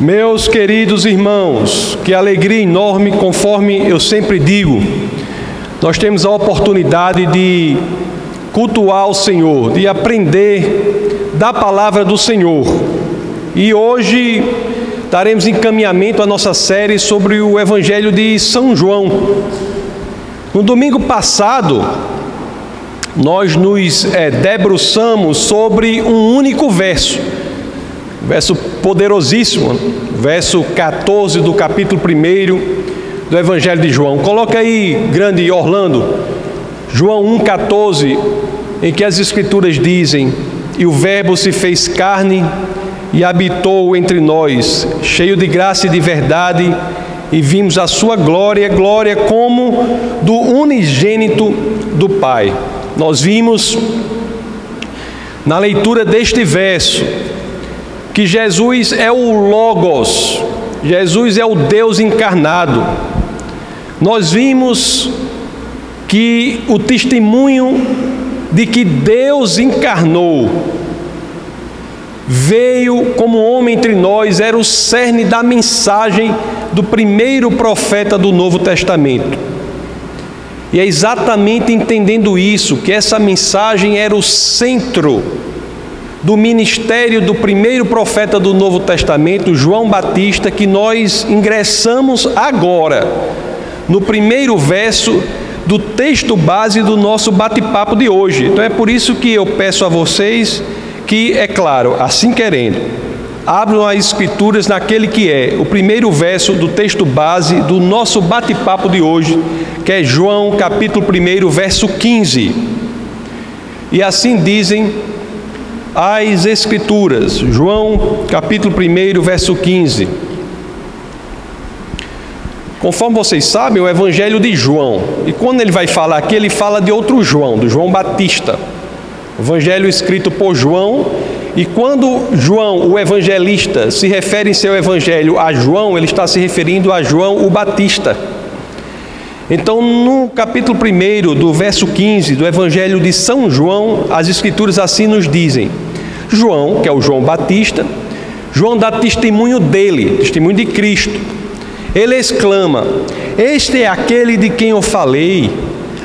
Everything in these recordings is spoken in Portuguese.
Meus queridos irmãos, que alegria enorme, conforme eu sempre digo, nós temos a oportunidade de cultuar o Senhor, de aprender da palavra do Senhor. E hoje daremos encaminhamento à nossa série sobre o Evangelho de São João. No domingo passado, nós nos é, debruçamos sobre um único verso verso poderosíssimo, verso 14 do capítulo 1 do Evangelho de João. Coloca aí, grande Orlando, João 1,14, em que as Escrituras dizem: E o Verbo se fez carne e habitou entre nós, cheio de graça e de verdade, e vimos a sua glória, glória como do unigênito do Pai. Nós vimos na leitura deste verso que Jesus é o Logos, Jesus é o Deus encarnado. Nós vimos que o testemunho de que Deus encarnou, veio como homem entre nós, era o cerne da mensagem do primeiro profeta do Novo Testamento. E é exatamente entendendo isso que essa mensagem era o centro do ministério do primeiro profeta do Novo Testamento, João Batista, que nós ingressamos agora, no primeiro verso do texto base do nosso bate-papo de hoje. Então é por isso que eu peço a vocês que, é claro, assim querendo, abram as Escrituras naquele que é o primeiro verso do texto base do nosso bate-papo de hoje, que é João capítulo 1, verso 15. E assim dizem as Escrituras. João capítulo 1, verso 15. Conforme vocês sabem, o Evangelho de João. E quando ele vai falar aqui, ele fala de outro João, do João Batista. Evangelho escrito por João. E quando João, o evangelista, se refere em seu evangelho a João, ele está se referindo a João o Batista. Então, no capítulo 1 do verso 15 do Evangelho de São João, as Escrituras assim nos dizem: João, que é o João Batista, João dá testemunho dele, testemunho de Cristo. Ele exclama: Este é aquele de quem eu falei,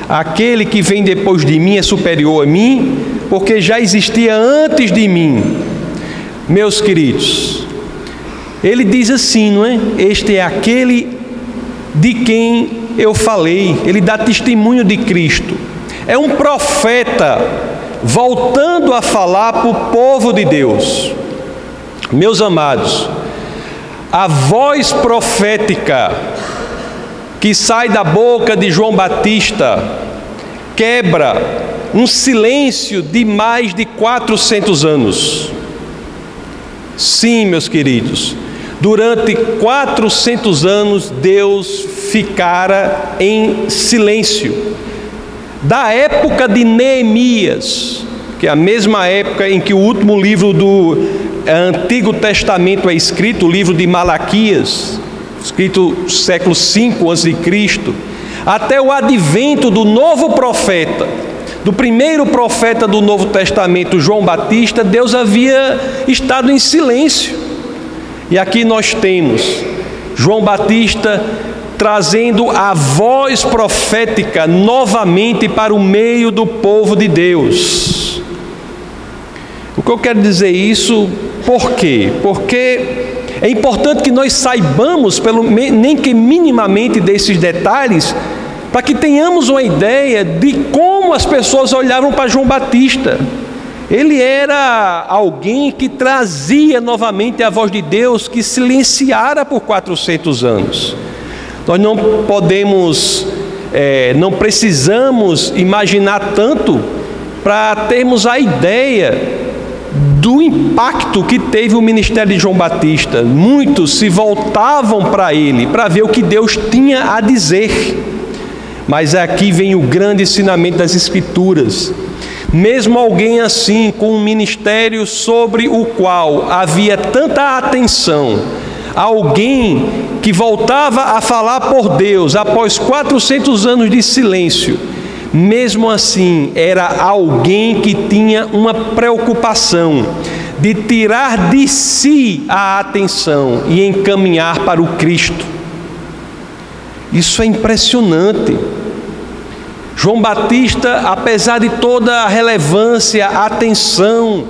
aquele que vem depois de mim é superior a mim, porque já existia antes de mim. Meus queridos, ele diz assim, não é? Este é aquele de quem eu falei, ele dá testemunho de Cristo. É um profeta voltando a falar para o povo de Deus. Meus amados, a voz profética que sai da boca de João Batista quebra um silêncio de mais de 400 anos. Sim, meus queridos, durante 400 anos Deus ficara em silêncio da época de Neemias, que é a mesma época em que o último livro do é, Antigo Testamento é escrito, o livro de Malaquias, escrito século 5 a.C., até o advento do novo profeta, do primeiro profeta do Novo Testamento, João Batista, Deus havia estado em silêncio. E aqui nós temos João Batista trazendo a voz profética novamente para o meio do povo de Deus. O que eu quero dizer isso, por quê? Porque é importante que nós saibamos, pelo, nem que minimamente desses detalhes, para que tenhamos uma ideia de como as pessoas olhavam para João Batista. Ele era alguém que trazia novamente a voz de Deus que silenciara por 400 anos. Nós não podemos, é, não precisamos imaginar tanto para termos a ideia do impacto que teve o ministério de João Batista. Muitos se voltavam para ele para ver o que Deus tinha a dizer. Mas aqui vem o grande ensinamento das Escrituras. Mesmo alguém assim, com um ministério sobre o qual havia tanta atenção, alguém que voltava a falar por Deus após 400 anos de silêncio, mesmo assim era alguém que tinha uma preocupação de tirar de si a atenção e encaminhar para o Cristo. Isso é impressionante. João Batista, apesar de toda a relevância, a atenção,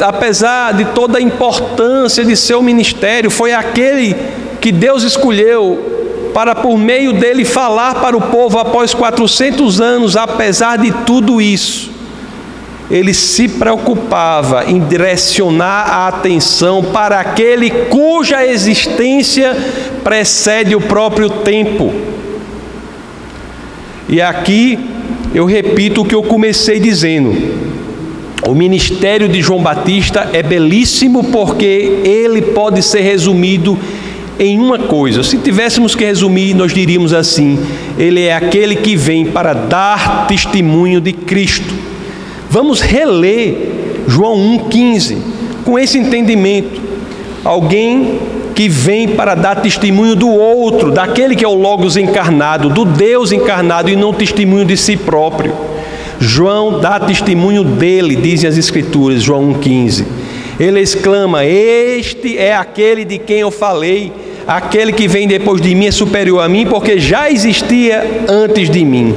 apesar de toda a importância de seu ministério, foi aquele que Deus escolheu para por meio dele falar para o povo após 400 anos, apesar de tudo isso, ele se preocupava em direcionar a atenção para aquele cuja existência precede o próprio tempo. E aqui eu repito o que eu comecei dizendo. O ministério de João Batista é belíssimo porque ele pode ser resumido em uma coisa. Se tivéssemos que resumir, nós diríamos assim: Ele é aquele que vem para dar testemunho de Cristo. Vamos reler João 1,15 com esse entendimento. Alguém que vem para dar testemunho do outro, daquele que é o Logos encarnado, do Deus encarnado e não testemunho de si próprio. João dá testemunho dele, dizem as Escrituras, João 1,15. Ele exclama: Este é aquele de quem eu falei aquele que vem depois de mim é superior a mim, porque já existia antes de mim.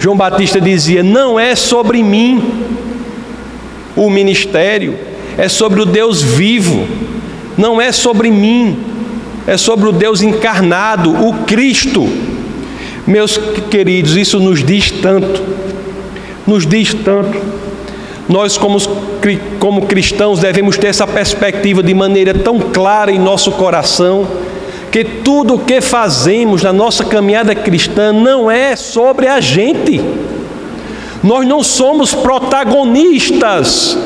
João Batista dizia: Não é sobre mim o ministério, é sobre o Deus vivo, não é sobre mim, é sobre o Deus encarnado, o Cristo. Meus queridos, isso nos diz tanto, nos diz tanto. Nós, como, como cristãos, devemos ter essa perspectiva de maneira tão clara em nosso coração que tudo o que fazemos na nossa caminhada cristã não é sobre a gente. Nós não somos protagonistas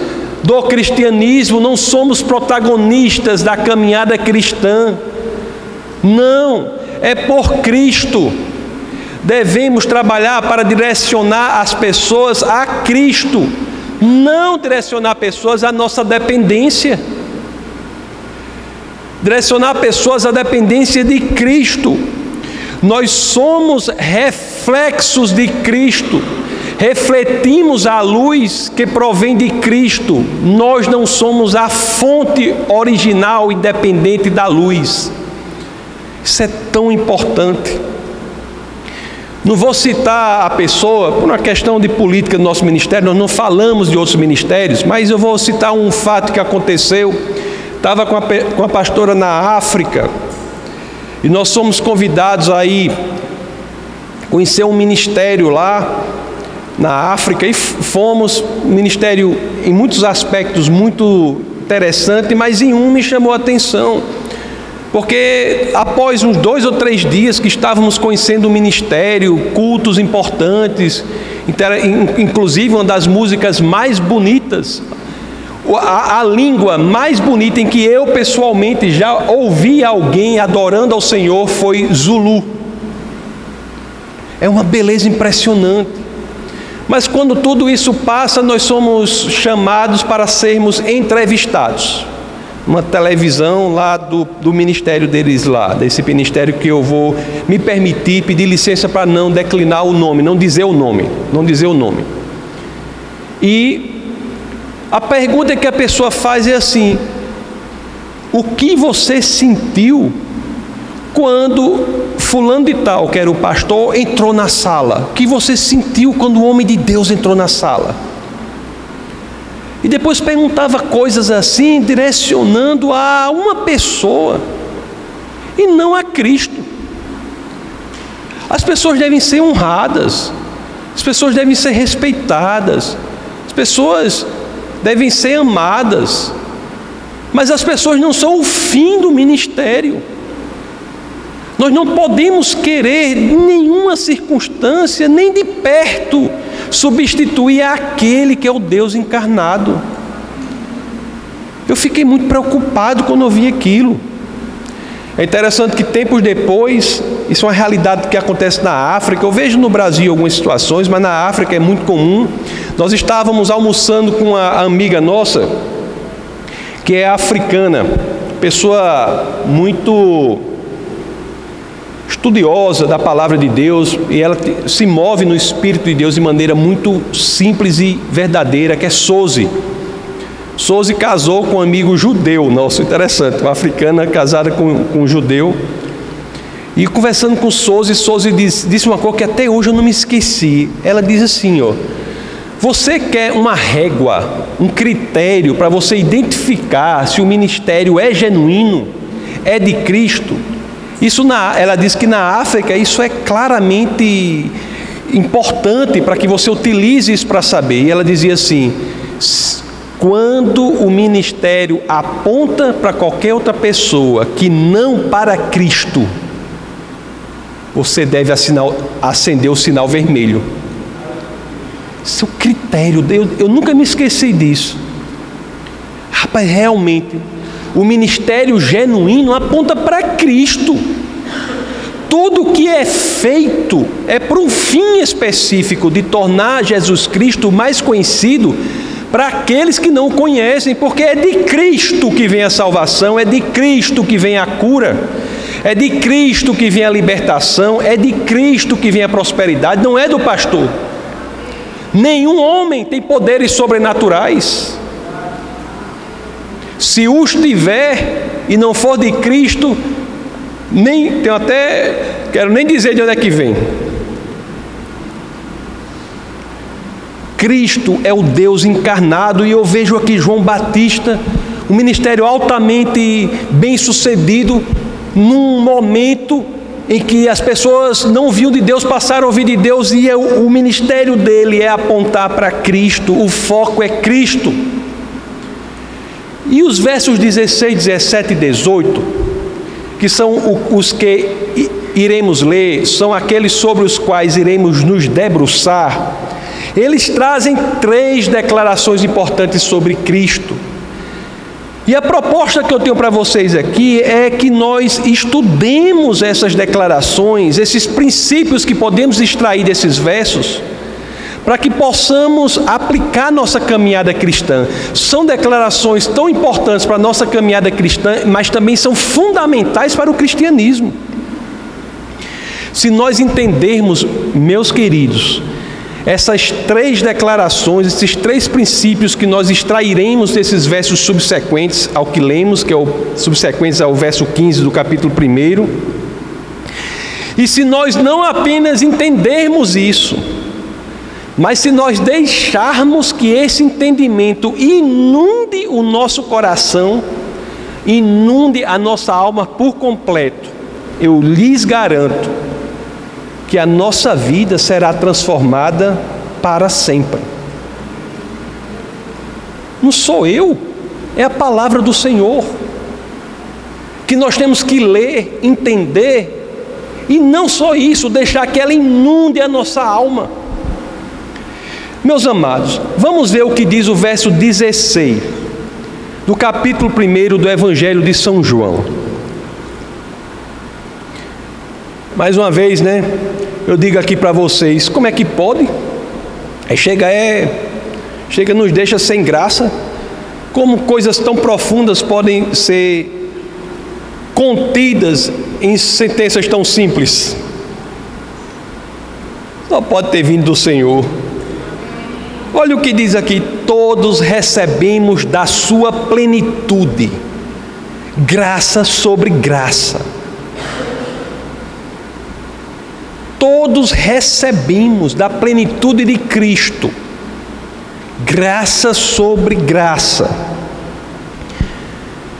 do cristianismo, não somos protagonistas da caminhada cristã. Não, é por Cristo. Devemos trabalhar para direcionar as pessoas a Cristo, não direcionar pessoas à nossa dependência direcionar pessoas à dependência de Cristo. Nós somos reflexos de Cristo, refletimos a luz que provém de Cristo. Nós não somos a fonte original independente da luz. Isso é tão importante. Não vou citar a pessoa por uma questão de política do nosso ministério, nós não falamos de outros ministérios, mas eu vou citar um fato que aconteceu Estava com a, com a pastora na África e nós somos convidados aí conhecer um ministério lá na África e fomos ministério em muitos aspectos muito interessante, mas em um me chamou a atenção. Porque após uns dois ou três dias que estávamos conhecendo o ministério, cultos importantes, inclusive uma das músicas mais bonitas a, a, língua mais bonita em que eu pessoalmente já ouvi alguém adorando ao Senhor foi Zulu. É uma beleza impressionante. Mas quando tudo isso passa, nós somos chamados para sermos entrevistados. Uma televisão lá do, do ministério deles lá, desse ministério que eu vou me permitir pedir licença para não declinar o nome, não dizer o nome, não dizer o nome. E a pergunta que a pessoa faz é assim: o que você sentiu quando fulano de tal, que era o pastor, entrou na sala? O que você sentiu quando o homem de Deus entrou na sala? E depois perguntava coisas assim, direcionando a uma pessoa e não a Cristo. As pessoas devem ser honradas, as pessoas devem ser respeitadas, as pessoas devem ser amadas, mas as pessoas não são o fim do ministério. Nós não podemos querer em nenhuma circunstância, nem de perto, substituir aquele que é o Deus encarnado. Eu fiquei muito preocupado quando ouvi aquilo. É interessante que tempos depois, isso é uma realidade que acontece na África. Eu vejo no Brasil algumas situações, mas na África é muito comum. Nós estávamos almoçando com uma amiga nossa, que é africana, pessoa muito estudiosa da palavra de Deus, e ela se move no Espírito de Deus de maneira muito simples e verdadeira, que é Soze. Souza casou com um amigo judeu, nosso, interessante, uma africana casada com, com um judeu. E conversando com Souza, Souza disse, disse uma coisa que até hoje eu não me esqueci. Ela diz assim, ó, você quer uma régua, um critério para você identificar se o ministério é genuíno, é de Cristo? Isso na, ela diz que na África isso é claramente importante para que você utilize isso para saber. E ela dizia assim: quando o ministério aponta para qualquer outra pessoa que não para Cristo, você deve acender o sinal vermelho. Seu critério, eu, eu nunca me esqueci disso. Rapaz, realmente, o ministério genuíno aponta para Cristo. Tudo que é feito é para um fim específico de tornar Jesus Cristo mais conhecido para aqueles que não o conhecem, porque é de Cristo que vem a salvação, é de Cristo que vem a cura, é de Cristo que vem a libertação, é de Cristo que vem a prosperidade, não é do pastor. Nenhum homem tem poderes sobrenaturais. Se os tiver e não for de Cristo, nem tenho até quero nem dizer de onde é que vem. Cristo é o Deus encarnado e eu vejo aqui João Batista, um ministério altamente bem sucedido, num momento em que as pessoas não viam de Deus, passaram a ouvir de Deus e o ministério dele é apontar para Cristo, o foco é Cristo. E os versos 16, 17 e 18, que são os que iremos ler, são aqueles sobre os quais iremos nos debruçar, eles trazem três declarações importantes sobre Cristo. E a proposta que eu tenho para vocês aqui é que nós estudemos essas declarações, esses princípios que podemos extrair desses versos, para que possamos aplicar nossa caminhada cristã. São declarações tão importantes para a nossa caminhada cristã, mas também são fundamentais para o cristianismo. Se nós entendermos, meus queridos, essas três declarações, esses três princípios que nós extrairemos desses versos subsequentes ao que lemos, que é o ao verso 15 do capítulo 1. E se nós não apenas entendermos isso, mas se nós deixarmos que esse entendimento inunde o nosso coração, inunde a nossa alma por completo, eu lhes garanto que a nossa vida será transformada para sempre. Não sou eu, é a palavra do Senhor, que nós temos que ler, entender, e não só isso, deixar que ela inunde a nossa alma. Meus amados, vamos ver o que diz o verso 16 do capítulo 1 do Evangelho de São João. Mais uma vez, né? Eu digo aqui para vocês, como é que pode? Aí chega é chega nos deixa sem graça. Como coisas tão profundas podem ser contidas em sentenças tão simples? Só pode ter vindo do Senhor. Olha o que diz aqui: todos recebemos da sua plenitude, graça sobre graça. todos recebemos da plenitude de Cristo, graça sobre graça.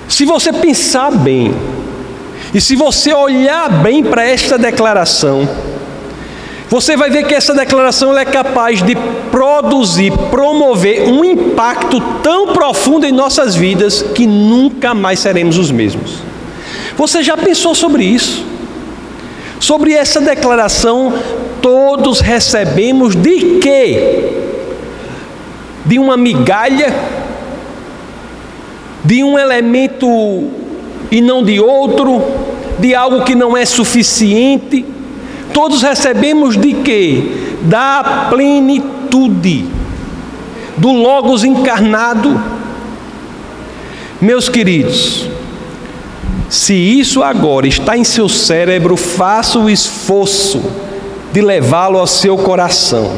Se você pensar bem, e se você olhar bem para esta declaração, você vai ver que essa declaração é capaz de produzir, promover um impacto tão profundo em nossas vidas que nunca mais seremos os mesmos. Você já pensou sobre isso? Sobre essa declaração, todos recebemos de quê? De uma migalha, de um elemento e não de outro, de algo que não é suficiente. Todos recebemos de quê? Da plenitude, do Logos encarnado. Meus queridos, se isso agora está em seu cérebro, faça o esforço de levá-lo ao seu coração.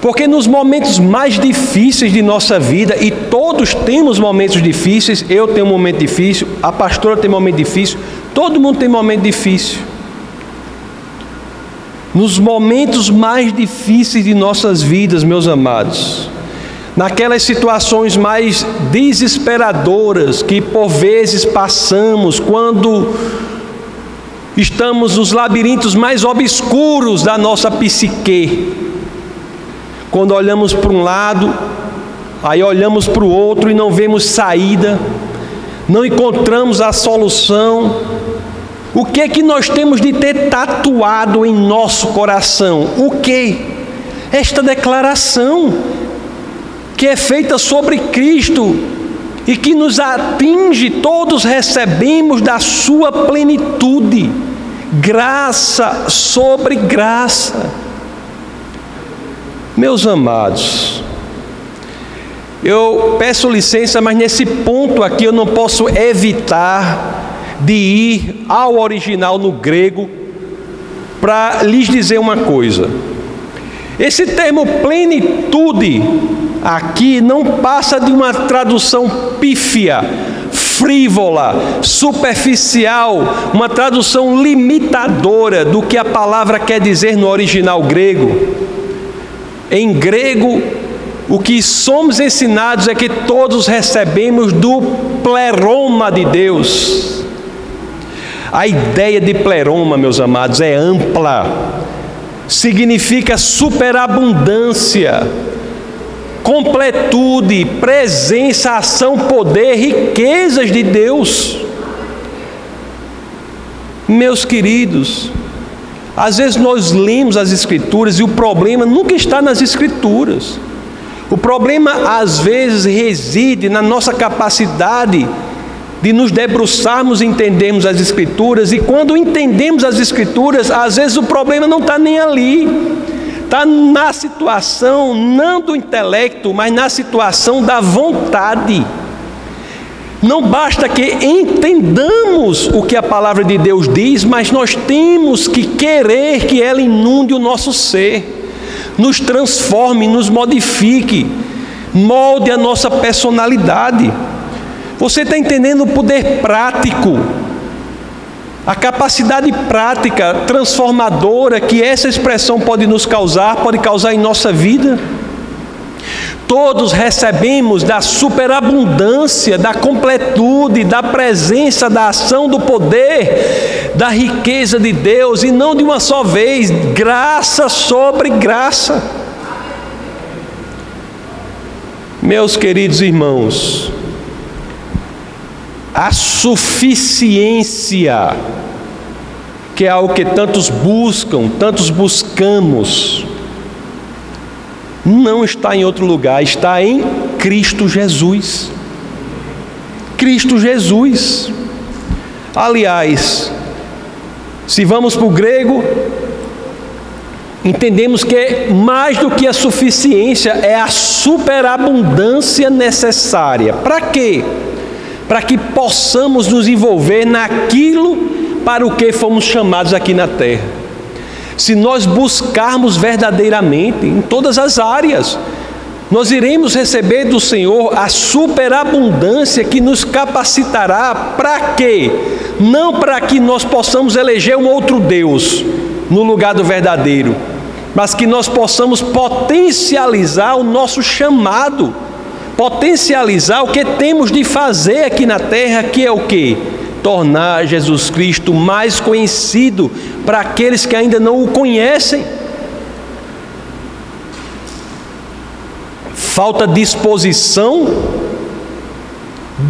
Porque nos momentos mais difíceis de nossa vida, e todos temos momentos difíceis, eu tenho um momento difícil, a pastora tem um momento difícil, todo mundo tem um momento difícil. Nos momentos mais difíceis de nossas vidas, meus amados, naquelas situações mais desesperadoras que por vezes passamos, quando estamos nos labirintos mais obscuros da nossa psique, quando olhamos para um lado, aí olhamos para o outro e não vemos saída, não encontramos a solução. O que é que nós temos de ter tatuado em nosso coração? O que? Esta declaração que é feita sobre Cristo e que nos atinge, todos recebemos da sua plenitude, graça sobre graça. Meus amados, eu peço licença, mas nesse ponto aqui eu não posso evitar de ir ao original no grego para lhes dizer uma coisa. Esse termo plenitude aqui não passa de uma tradução pífia, frívola, superficial, uma tradução limitadora do que a palavra quer dizer no original grego. Em grego, o que somos ensinados é que todos recebemos do pleroma de Deus. A ideia de pleroma, meus amados, é ampla, significa superabundância, completude, presença, ação, poder, riquezas de Deus. Meus queridos, às vezes nós lemos as Escrituras e o problema nunca está nas Escrituras. O problema às vezes reside na nossa capacidade de nos debruçarmos e entendermos as Escrituras, e quando entendemos as Escrituras, às vezes o problema não está nem ali, está na situação não do intelecto, mas na situação da vontade. Não basta que entendamos o que a palavra de Deus diz, mas nós temos que querer que ela inunde o nosso ser, nos transforme, nos modifique, molde a nossa personalidade. Você está entendendo o poder prático, a capacidade prática, transformadora que essa expressão pode nos causar, pode causar em nossa vida? Todos recebemos da superabundância, da completude, da presença, da ação, do poder, da riqueza de Deus, e não de uma só vez, graça sobre graça. Meus queridos irmãos, a suficiência, que é algo que tantos buscam, tantos buscamos, não está em outro lugar, está em Cristo Jesus. Cristo Jesus. Aliás, se vamos para o grego, entendemos que mais do que a suficiência é a superabundância necessária. Para quê? Para que possamos nos envolver naquilo para o que fomos chamados aqui na terra se nós buscarmos verdadeiramente em todas as áreas, nós iremos receber do Senhor a superabundância que nos capacitará para quê? Não para que nós possamos eleger um outro Deus no lugar do verdadeiro, mas que nós possamos potencializar o nosso chamado, potencializar o que temos de fazer aqui na terra, que é o que? tornar Jesus Cristo mais conhecido para aqueles que ainda não o conhecem. Falta disposição,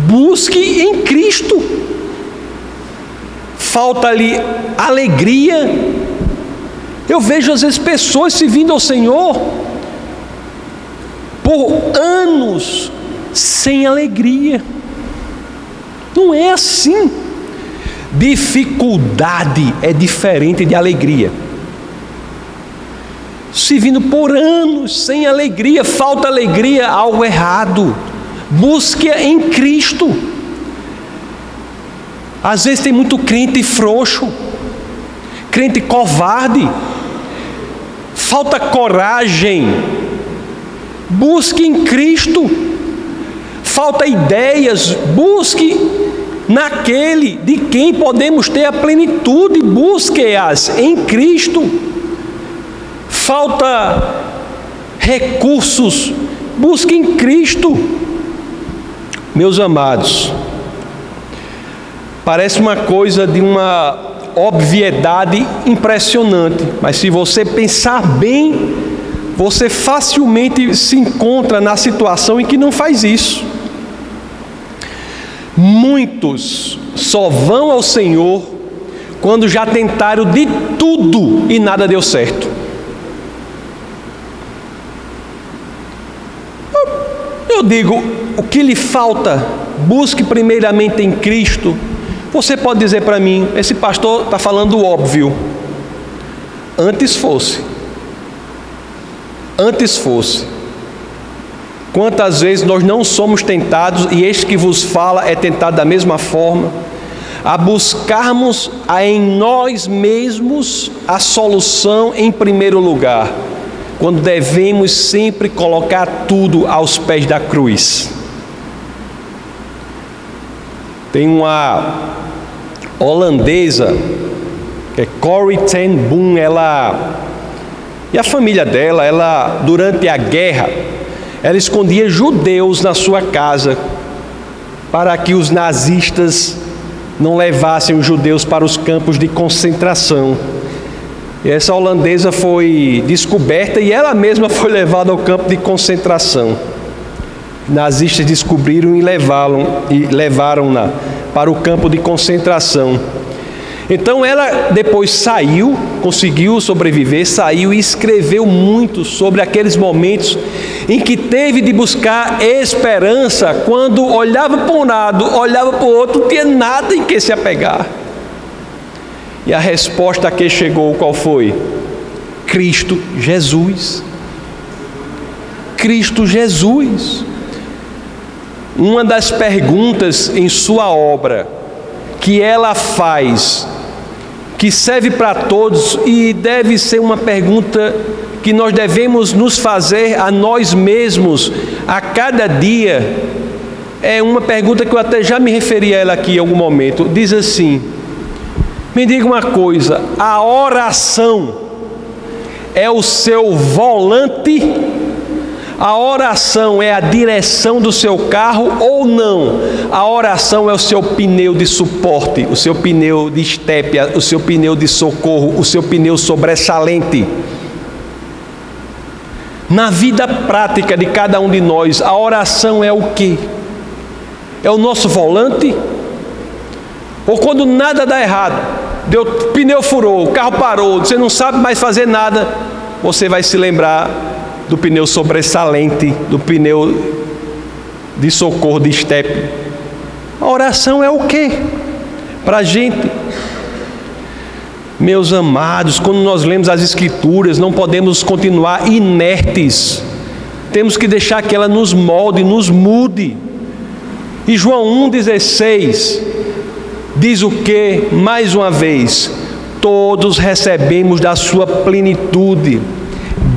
busque em Cristo. Falta-lhe alegria. Eu vejo às vezes pessoas se vindo ao Senhor por anos sem alegria. Não é assim. Dificuldade é diferente de alegria. Se vindo por anos sem alegria, falta alegria, algo errado. Busque em Cristo. Às vezes tem muito crente frouxo, crente covarde, falta coragem Busque em Cristo. Falta ideias, busque naquele de quem podemos ter a plenitude, busque-as em Cristo. Falta recursos, busque em Cristo. Meus amados, parece uma coisa de uma obviedade impressionante, mas se você pensar bem, você facilmente se encontra na situação em que não faz isso. Muitos só vão ao Senhor quando já tentaram de tudo e nada deu certo. Eu digo, o que lhe falta, busque primeiramente em Cristo. Você pode dizer para mim, esse pastor está falando óbvio. Antes fosse. Antes fosse. Quantas vezes nós não somos tentados, e este que vos fala é tentado da mesma forma, a buscarmos a em nós mesmos a solução em primeiro lugar, quando devemos sempre colocar tudo aos pés da cruz. Tem uma holandesa, que é Corrie ten Boom, ela e a família dela, ela durante a guerra, ela escondia judeus na sua casa para que os nazistas não levassem os judeus para os campos de concentração. E essa holandesa foi descoberta e ela mesma foi levada ao campo de concentração. Nazistas descobriram e levaram e levaram-na para o campo de concentração. Então ela depois saiu, conseguiu sobreviver, saiu e escreveu muito sobre aqueles momentos em que teve de buscar esperança quando olhava para um lado, olhava para o outro, não tinha nada em que se apegar. E a resposta a que chegou qual foi? Cristo Jesus. Cristo Jesus. Uma das perguntas em sua obra que ela faz que serve para todos e deve ser uma pergunta que nós devemos nos fazer a nós mesmos a cada dia. É uma pergunta que eu até já me referi a ela aqui em algum momento. Diz assim: Me diga uma coisa, a oração é o seu volante a oração é a direção do seu carro ou não? A oração é o seu pneu de suporte, o seu pneu de estépia, o seu pneu de socorro, o seu pneu sobressalente. Na vida prática de cada um de nós, a oração é o que? É o nosso volante? Ou quando nada dá errado, deu pneu furou, o carro parou, você não sabe mais fazer nada, você vai se lembrar do pneu sobressalente, do pneu de socorro de estepe. A oração é o que? Para a gente. Meus amados, quando nós lemos as Escrituras, não podemos continuar inertes. Temos que deixar que ela nos molde, nos mude. E João 1,16 diz o que? Mais uma vez, todos recebemos da sua plenitude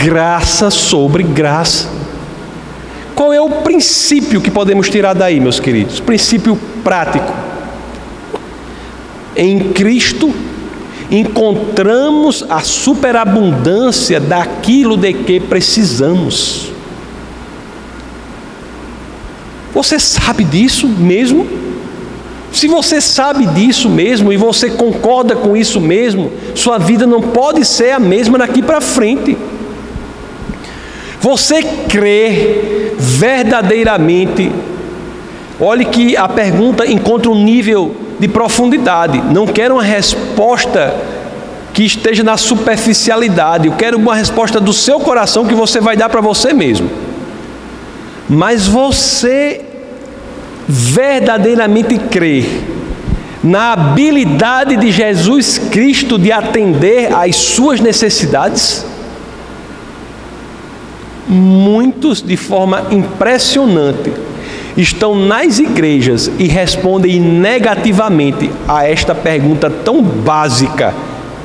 graça sobre graça. Qual é o princípio que podemos tirar daí, meus queridos? Princípio prático. Em Cristo encontramos a superabundância daquilo de que precisamos. Você sabe disso mesmo? Se você sabe disso mesmo e você concorda com isso mesmo, sua vida não pode ser a mesma daqui para frente. Você crê verdadeiramente? Olhe que a pergunta encontra um nível de profundidade. Não quero uma resposta que esteja na superficialidade. Eu quero uma resposta do seu coração que você vai dar para você mesmo. Mas você verdadeiramente crê na habilidade de Jesus Cristo de atender às suas necessidades? Muitos, de forma impressionante, estão nas igrejas e respondem negativamente a esta pergunta tão básica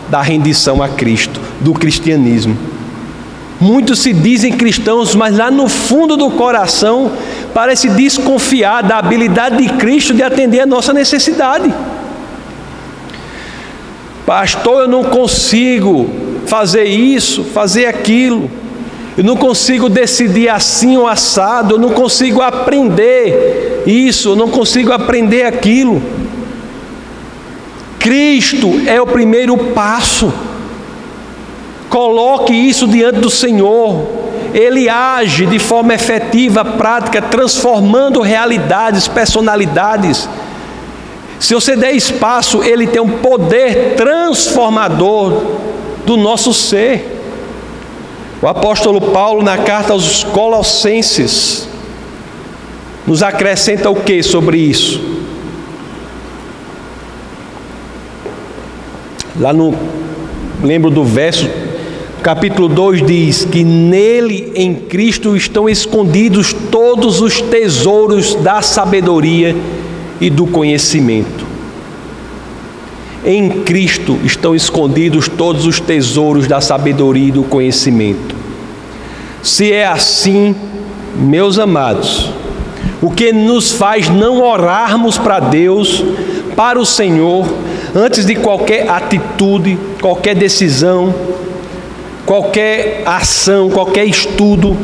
da rendição a Cristo, do cristianismo. Muitos se dizem cristãos, mas lá no fundo do coração parece desconfiar da habilidade de Cristo de atender a nossa necessidade. Pastor, eu não consigo fazer isso, fazer aquilo. Eu não consigo decidir assim ou assado, eu não consigo aprender isso, eu não consigo aprender aquilo. Cristo é o primeiro passo. Coloque isso diante do Senhor. Ele age de forma efetiva, prática, transformando realidades, personalidades. Se você der espaço, ele tem um poder transformador do nosso ser. O apóstolo Paulo, na carta aos Colossenses, nos acrescenta o que sobre isso? Lá no, lembro do verso, capítulo 2 diz que nele, em Cristo, estão escondidos todos os tesouros da sabedoria e do conhecimento. Em Cristo estão escondidos todos os tesouros da sabedoria e do conhecimento. Se é assim, meus amados, o que nos faz não orarmos para Deus, para o Senhor, antes de qualquer atitude, qualquer decisão, qualquer ação, qualquer estudo,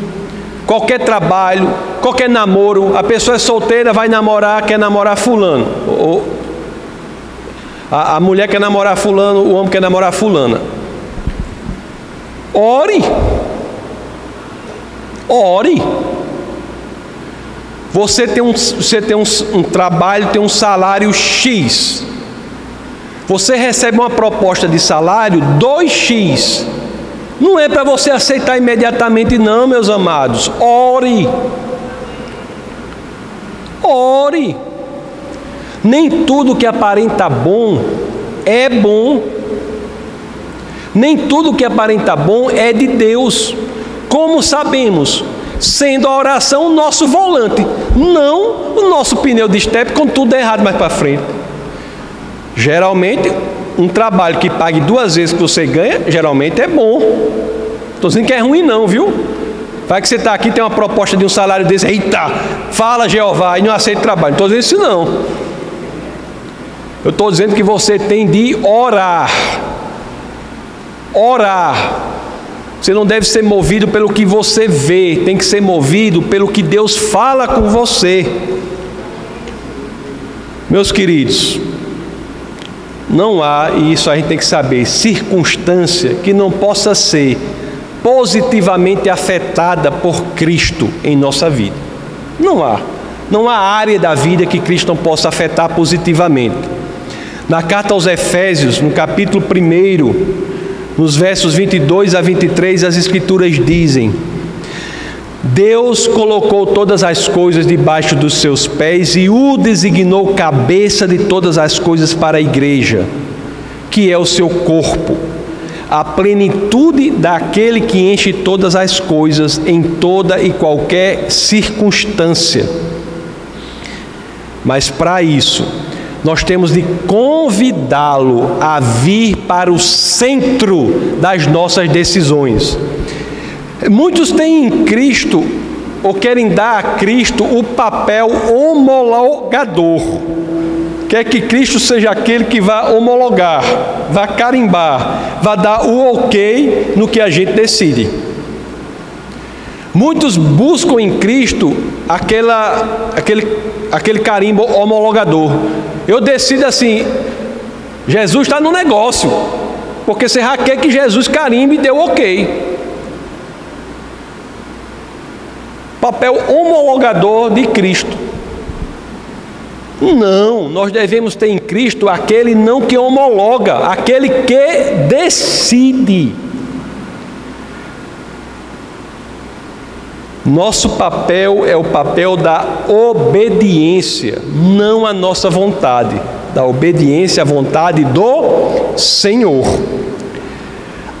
qualquer trabalho, qualquer namoro, a pessoa é solteira, vai namorar, quer namorar fulano. Ou, a, a mulher quer namorar fulano, o homem quer namorar fulana. Ore. Ore. Você tem um, você tem um, um trabalho, tem um salário X. Você recebe uma proposta de salário 2x. Não é para você aceitar imediatamente, não, meus amados. Ore. Ore. Nem tudo que aparenta bom é bom. Nem tudo que aparenta bom é de Deus. Como sabemos? Sendo a oração o nosso volante, não o nosso pneu de step com tudo errado mais para frente. Geralmente, um trabalho que pague duas vezes que você ganha, geralmente é bom. Estou dizendo que é ruim, não, viu? Vai que você está aqui tem uma proposta de um salário desse, eita, fala Jeová, e não aceita trabalho. Não estou dizendo isso, não. Eu estou dizendo que você tem de orar. Orar. Você não deve ser movido pelo que você vê, tem que ser movido pelo que Deus fala com você. Meus queridos, não há, e isso a gente tem que saber, circunstância que não possa ser positivamente afetada por Cristo em nossa vida. Não há. Não há área da vida que Cristo não possa afetar positivamente. Na carta aos Efésios, no capítulo 1, nos versos 22 a 23, as Escrituras dizem: Deus colocou todas as coisas debaixo dos seus pés e o designou cabeça de todas as coisas para a igreja, que é o seu corpo, a plenitude daquele que enche todas as coisas em toda e qualquer circunstância. Mas para isso, nós temos de convidá-lo a vir para o centro das nossas decisões. Muitos têm em Cristo, ou querem dar a Cristo, o papel homologador. Quer que Cristo seja aquele que vá homologar, vá carimbar, vá dar o ok no que a gente decide. Muitos buscam em Cristo aquela, aquele, aquele carimbo homologador. Eu decido assim: Jesus está no negócio, porque já quer que Jesus carimbe e deu ok. papel homologador de Cristo. Não, nós devemos ter em Cristo aquele não que homologa, aquele que decide. Nosso papel é o papel da obediência, não a nossa vontade, da obediência à vontade do Senhor.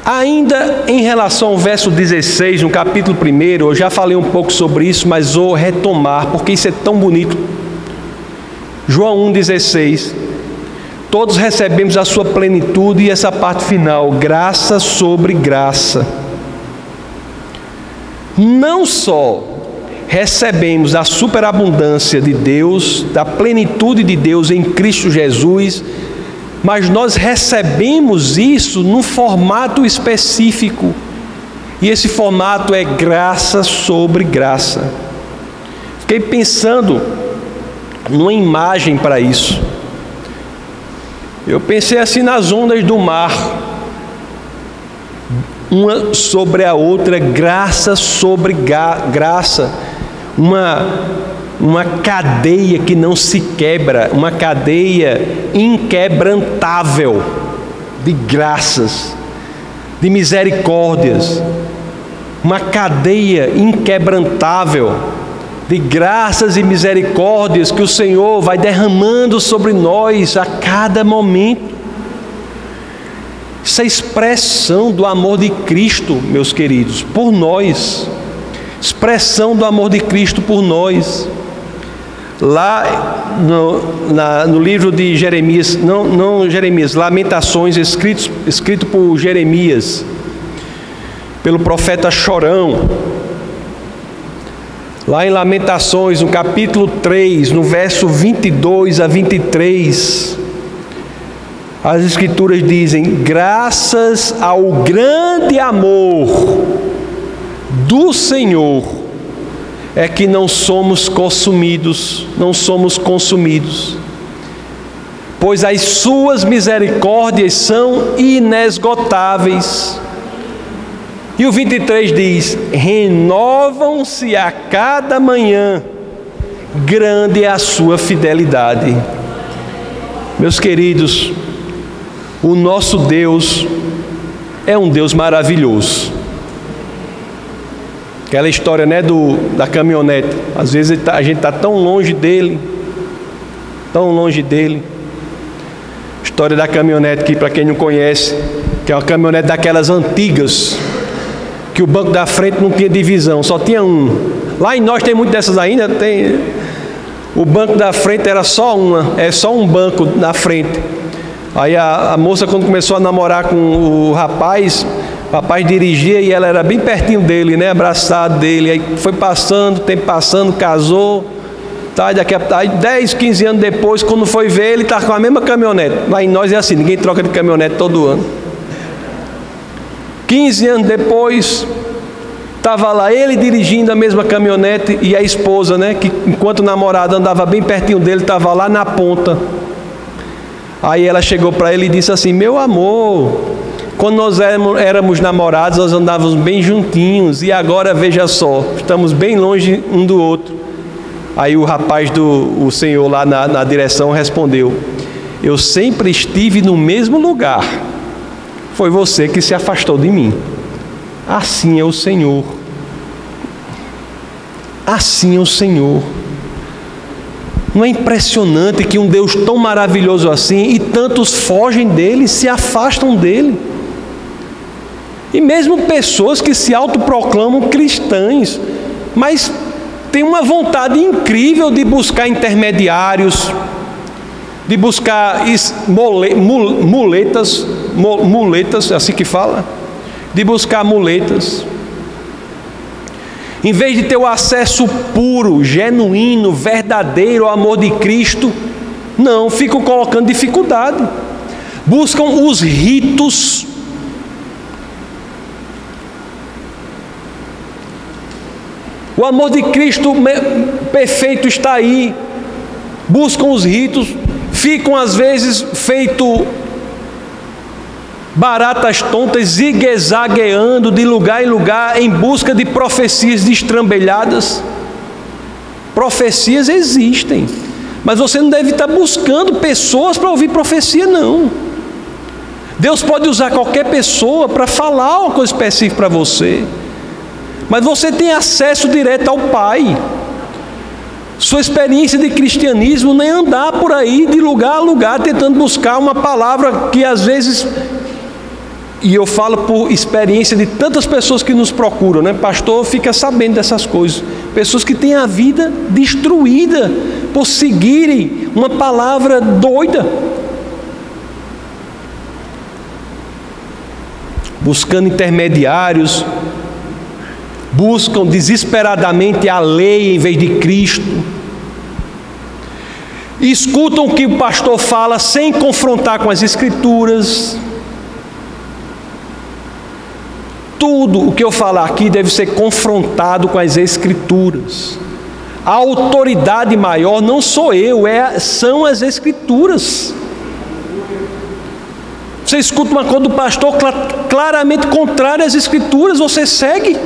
Ainda em relação ao verso 16, no capítulo 1, eu já falei um pouco sobre isso, mas vou retomar, porque isso é tão bonito. João 1,16. Todos recebemos a sua plenitude e essa parte final, graça sobre graça. Não só recebemos a superabundância de Deus, da plenitude de Deus em Cristo Jesus, mas nós recebemos isso num formato específico. E esse formato é graça sobre graça. Fiquei pensando numa imagem para isso. Eu pensei assim nas ondas do mar, uma sobre a outra, graça sobre graça, uma, uma cadeia que não se quebra, uma cadeia inquebrantável de graças, de misericórdias, uma cadeia inquebrantável de graças e misericórdias que o Senhor vai derramando sobre nós a cada momento. Essa expressão do amor de Cristo, meus queridos, por nós. Expressão do amor de Cristo por nós. Lá no, na, no livro de Jeremias, não, não Jeremias, Lamentações, escrito, escrito por Jeremias, pelo profeta Chorão, Lá em Lamentações, no capítulo 3, no verso 22 a 23, as Escrituras dizem: graças ao grande amor do Senhor, é que não somos consumidos, não somos consumidos, pois as suas misericórdias são inesgotáveis. E o 23 diz: renovam-se a cada manhã, grande é a sua fidelidade. Meus queridos, o nosso Deus é um Deus maravilhoso. Aquela história né, do, da caminhonete. Às vezes tá, a gente está tão longe dele, tão longe dele. História da caminhonete que, para quem não conhece, que é uma caminhonete daquelas antigas, que o banco da frente não tinha divisão, só tinha um. Lá em nós tem muito dessas ainda, tem. O banco da frente era só uma, é só um banco na frente. Aí a, a moça quando começou a namorar com o rapaz, o rapaz dirigia e ela era bem pertinho dele, né, abraçado dele. Aí foi passando, tempo passando, casou. Tá, daqui a aí 10, 15 anos depois, quando foi ver, ele está com a mesma caminhonete. Lá em nós é assim, ninguém troca de caminhonete todo ano. 15 anos depois, estava lá ele dirigindo a mesma caminhonete e a esposa, né, que enquanto o namorado andava bem pertinho dele, estava lá na ponta. Aí ela chegou para ele e disse assim: Meu amor, quando nós éramos namorados, nós andávamos bem juntinhos e agora veja só, estamos bem longe um do outro. Aí o rapaz do o senhor lá na, na direção respondeu: Eu sempre estive no mesmo lugar foi você que se afastou de mim. Assim é o Senhor. Assim é o Senhor. Não é impressionante que um Deus tão maravilhoso assim e tantos fogem dele, se afastam dele? E mesmo pessoas que se autoproclamam cristãs, mas têm uma vontade incrível de buscar intermediários, de buscar muletas, muletas, é assim que fala, de buscar muletas. Em vez de ter o acesso puro, genuíno, verdadeiro ao amor de Cristo, não, ficam colocando dificuldade. Buscam os ritos. O amor de Cristo perfeito está aí. Buscam os ritos, ficam às vezes feito baratas tontas, zigue-zagueando de lugar em lugar em busca de profecias destrambelhadas. Profecias existem, mas você não deve estar buscando pessoas para ouvir profecia, não. Deus pode usar qualquer pessoa para falar uma coisa específica para você, mas você tem acesso direto ao Pai. Sua experiência de cristianismo nem andar por aí de lugar a lugar tentando buscar uma palavra que às vezes e eu falo por experiência de tantas pessoas que nos procuram, né? Pastor fica sabendo dessas coisas. Pessoas que têm a vida destruída por seguirem uma palavra doida. Buscando intermediários, buscam desesperadamente a lei em vez de Cristo, escutam o que o pastor fala sem confrontar com as Escrituras. Tudo o que eu falar aqui deve ser confrontado com as Escrituras. A autoridade maior não sou eu, é, são as Escrituras. Você escuta uma coisa do pastor claramente contrária às Escrituras, você segue.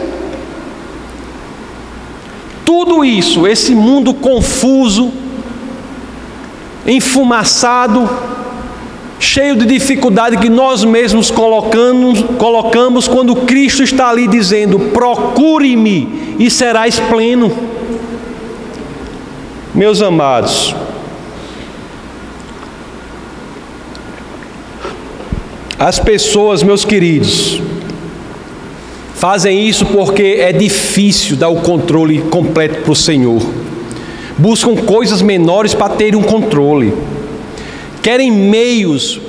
Tudo isso, esse mundo confuso, enfumaçado, cheio de dificuldade que nós mesmos colocamos, colocamos quando Cristo está ali dizendo: procure-me e serás pleno. Meus amados, as pessoas, meus queridos, fazem isso porque é difícil dar o controle completo para o Senhor buscam coisas menores para terem um controle, querem meios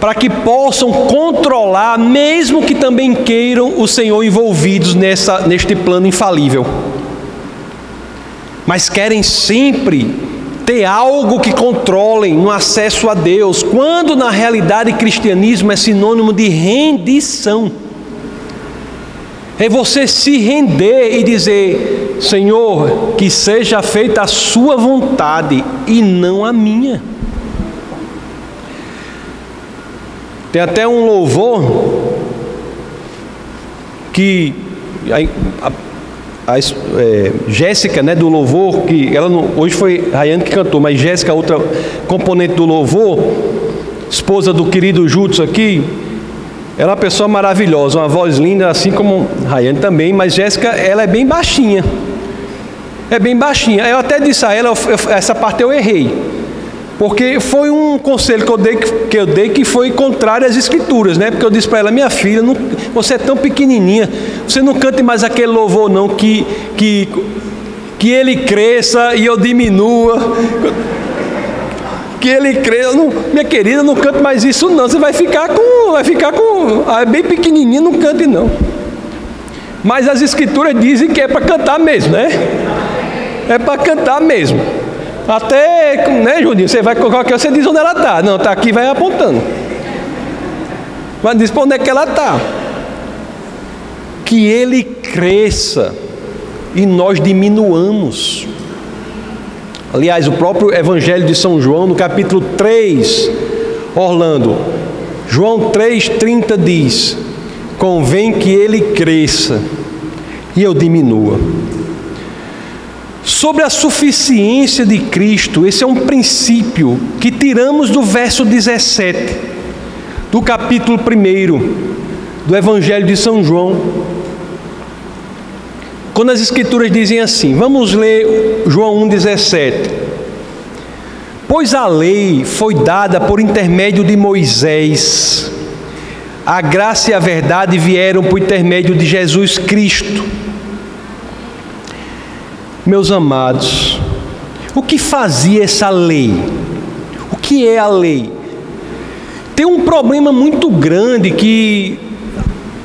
para que possam controlar, mesmo que também queiram o Senhor envolvidos nessa, neste plano infalível. Mas querem sempre ter algo que controlem no acesso a Deus, quando na realidade cristianismo é sinônimo de rendição. É você se render e dizer: Senhor, que seja feita a Sua vontade e não a minha. Tem até um louvor que a, a, a é, Jéssica, né, do louvor, que ela não, hoje foi Rayane que cantou, mas Jéssica, outra componente do louvor, esposa do querido Jutsu aqui, ela é uma pessoa maravilhosa, uma voz linda, assim como Rayane também, mas Jéssica, ela é bem baixinha. É bem baixinha. Eu até disse a ela, eu, eu, essa parte eu errei. Porque foi um conselho que eu dei que, eu dei que foi contrário às escrituras, né? Porque eu disse para ela, minha filha, não, você é tão pequenininha, você não cante mais aquele louvor não que que que ele cresça e eu diminua que ele crê. Não, minha querida, não cante mais isso não. Você vai ficar com. Vai ficar com. É bem pequenininho, não cante não. Mas as escrituras dizem que é para cantar mesmo, né? É para cantar mesmo. Até, né, Juninho? Você vai qualquer você diz onde ela está. Não, está aqui, vai apontando. Mas diz para onde é que ela está. Que ele cresça e nós diminuamos. Aliás, o próprio Evangelho de São João, no capítulo 3, Orlando, João 3,30 diz: Convém que ele cresça e eu diminua. Sobre a suficiência de Cristo, esse é um princípio que tiramos do verso 17, do capítulo 1 do Evangelho de São João, quando as Escrituras dizem assim, vamos ler João 1,17. Pois a lei foi dada por intermédio de Moisés, a graça e a verdade vieram por intermédio de Jesus Cristo. Meus amados, o que fazia essa lei? O que é a lei? Tem um problema muito grande que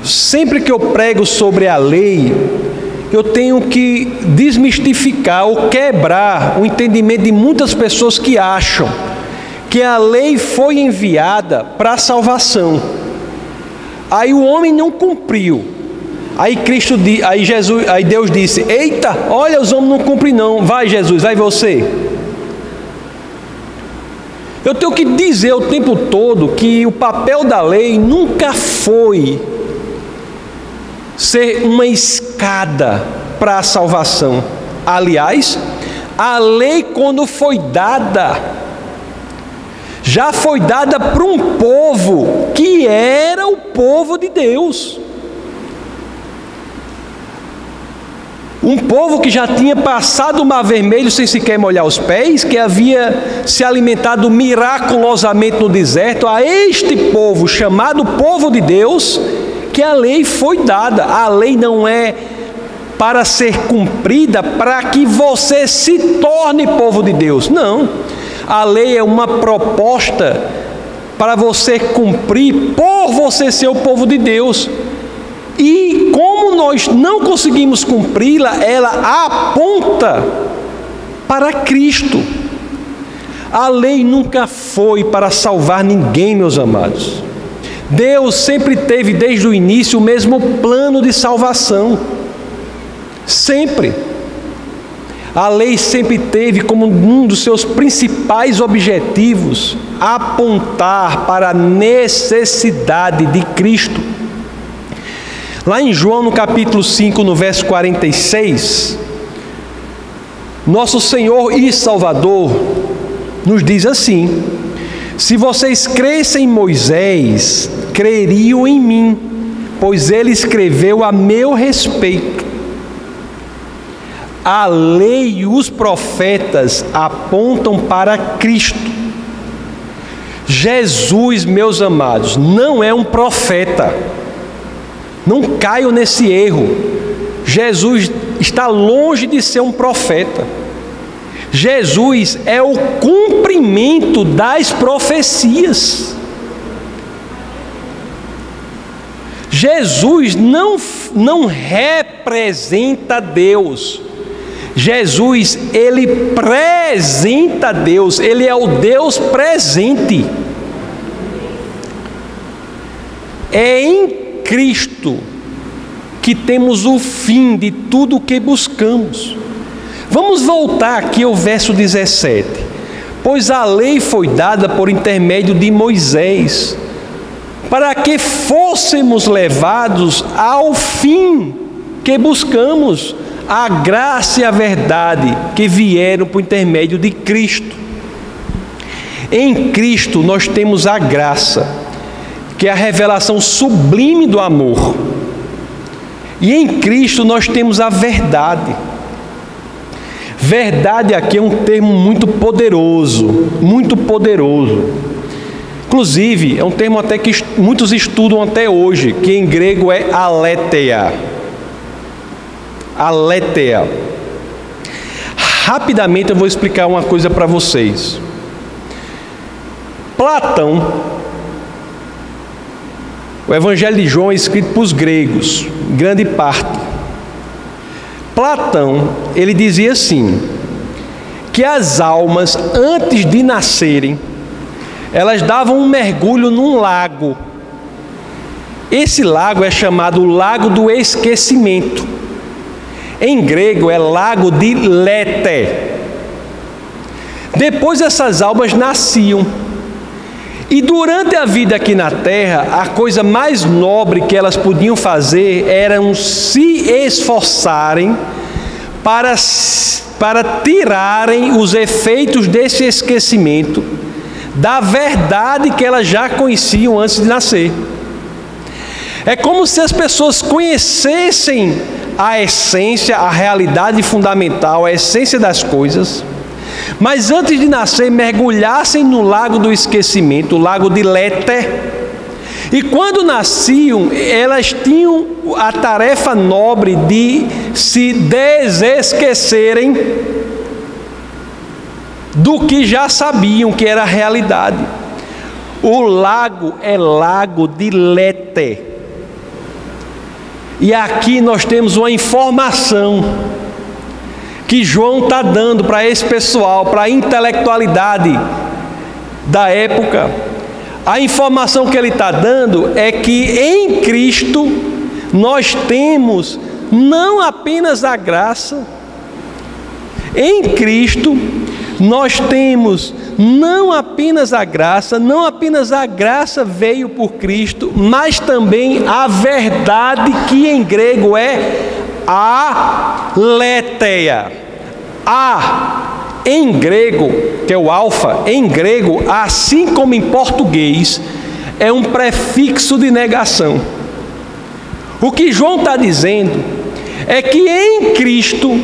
sempre que eu prego sobre a lei, eu tenho que desmistificar ou quebrar o entendimento de muitas pessoas que acham que a lei foi enviada para a salvação. Aí o homem não cumpriu. Aí Cristo, aí Jesus, aí Deus disse: "Eita, olha, os homens não cumprem não. Vai Jesus, vai você." Eu tenho que dizer o tempo todo que o papel da lei nunca foi ser uma escada para a salvação. Aliás, a lei, quando foi dada, já foi dada para um povo que era o povo de Deus. Um povo que já tinha passado o mar vermelho sem sequer molhar os pés, que havia se alimentado miraculosamente no deserto, a este povo chamado povo de Deus, que a lei foi dada. A lei não é para ser cumprida para que você se torne povo de Deus. Não. A lei é uma proposta para você cumprir por você ser o povo de Deus. E como nós não conseguimos cumpri-la, ela aponta para Cristo. A lei nunca foi para salvar ninguém, meus amados. Deus sempre teve desde o início o mesmo plano de salvação. Sempre. A lei sempre teve como um dos seus principais objetivos apontar para a necessidade de Cristo. Lá em João, no capítulo 5, no verso 46, nosso Senhor e Salvador nos diz assim: Se vocês crescem em Moisés, creriam em mim, pois ele escreveu a meu respeito. A lei e os profetas apontam para Cristo. Jesus, meus amados, não é um profeta. Não caio nesse erro. Jesus está longe de ser um profeta. Jesus é o cumprimento das profecias. Jesus não, não representa Deus. Jesus, ele presenta Deus, ele é o Deus presente. É em Cristo que temos o fim de tudo o que buscamos. Vamos voltar aqui ao verso 17. Pois a lei foi dada por intermédio de Moisés, para que fôssemos levados ao fim que buscamos, a graça e a verdade que vieram por intermédio de Cristo. Em Cristo nós temos a graça, que é a revelação sublime do amor. E em Cristo nós temos a verdade. Verdade aqui é um termo muito poderoso, muito poderoso. Inclusive, é um termo até que muitos estudam até hoje, que em grego é aletheia. Aletheia. Rapidamente eu vou explicar uma coisa para vocês. Platão, o Evangelho de João é escrito para os gregos, grande parte. Platão, ele dizia assim: que as almas antes de nascerem elas davam um mergulho num lago. Esse lago é chamado Lago do Esquecimento. Em grego é Lago de Lete. Depois essas almas nasciam. E durante a vida aqui na terra, a coisa mais nobre que elas podiam fazer era se esforçarem para, para tirarem os efeitos desse esquecimento da verdade que elas já conheciam antes de nascer. É como se as pessoas conhecessem a essência, a realidade fundamental, a essência das coisas, mas antes de nascer mergulhassem no lago do esquecimento, o lago de Lete. E quando nasciam, elas tinham a tarefa nobre de se desesquecerem do que já sabiam que era a realidade. O lago é lago de Lete. E aqui nós temos uma informação que João está dando para esse pessoal, para a intelectualidade da época. A informação que ele está dando é que em Cristo nós temos não apenas a graça, em Cristo nós temos não apenas a graça, não apenas a graça veio por Cristo, mas também a verdade que em grego é a leteia. A em grego, que é o alfa, em grego, assim como em português, é um prefixo de negação. O que João está dizendo é que em Cristo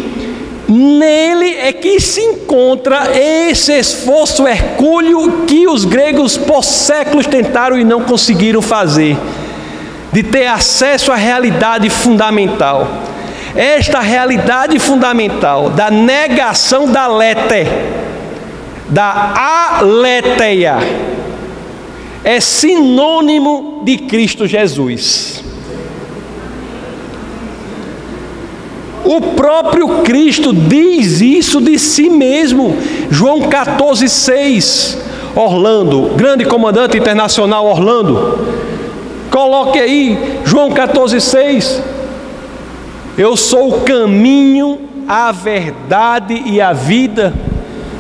Nele é que se encontra esse esforço hercúleo que os gregos por séculos tentaram e não conseguiram fazer, de ter acesso à realidade fundamental. Esta realidade fundamental da negação da lete, da aletheia, é sinônimo de Cristo Jesus. O próprio Cristo diz isso de si mesmo. João 14, 6. Orlando, grande comandante internacional Orlando. Coloque aí, João 14, 6. Eu sou o caminho, a verdade e a vida.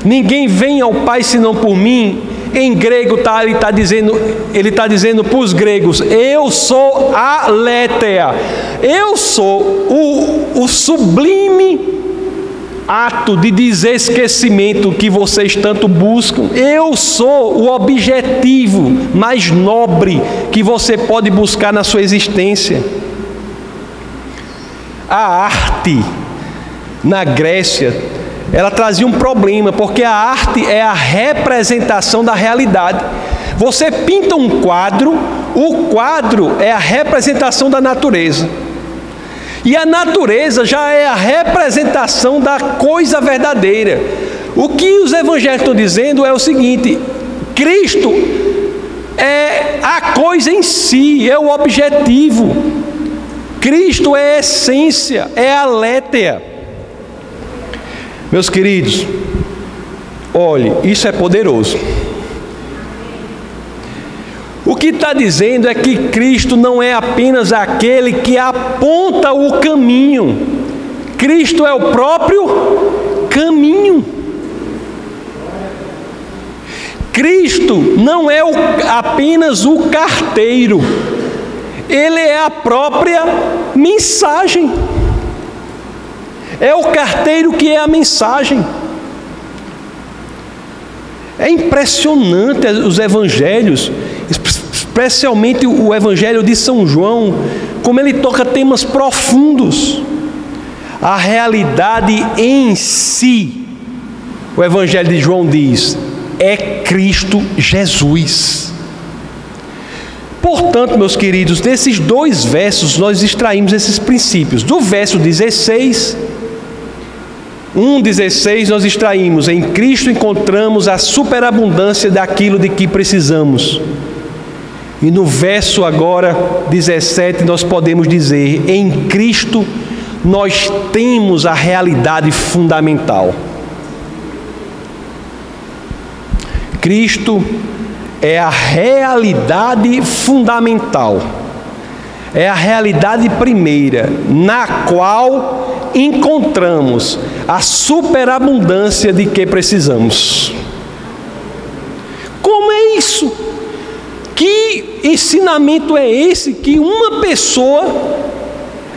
Ninguém vem ao Pai senão por mim. Em grego tá, ele está dizendo, ele está dizendo para os gregos: Eu sou a Létea, eu sou o, o sublime ato de desesquecimento que vocês tanto buscam. Eu sou o objetivo mais nobre que você pode buscar na sua existência. A arte na Grécia ela trazia um problema, porque a arte é a representação da realidade. Você pinta um quadro, o quadro é a representação da natureza. E a natureza já é a representação da coisa verdadeira. O que os evangelhos estão dizendo é o seguinte: Cristo é a coisa em si, é o objetivo. Cristo é a essência, é a létea. Meus queridos, olhe, isso é poderoso. O que está dizendo é que Cristo não é apenas aquele que aponta o caminho, Cristo é o próprio caminho. Cristo não é o, apenas o carteiro, ele é a própria mensagem. É o carteiro que é a mensagem. É impressionante os evangelhos, especialmente o evangelho de São João, como ele toca temas profundos. A realidade em si, o evangelho de João diz, é Cristo Jesus. Portanto, meus queridos, desses dois versos nós extraímos esses princípios. Do verso 16 1,16 nós extraímos: em Cristo encontramos a superabundância daquilo de que precisamos. E no verso agora 17 nós podemos dizer: em Cristo nós temos a realidade fundamental. Cristo é a realidade fundamental, é a realidade primeira, na qual encontramos a superabundância de que precisamos. Como é isso? Que ensinamento é esse que uma pessoa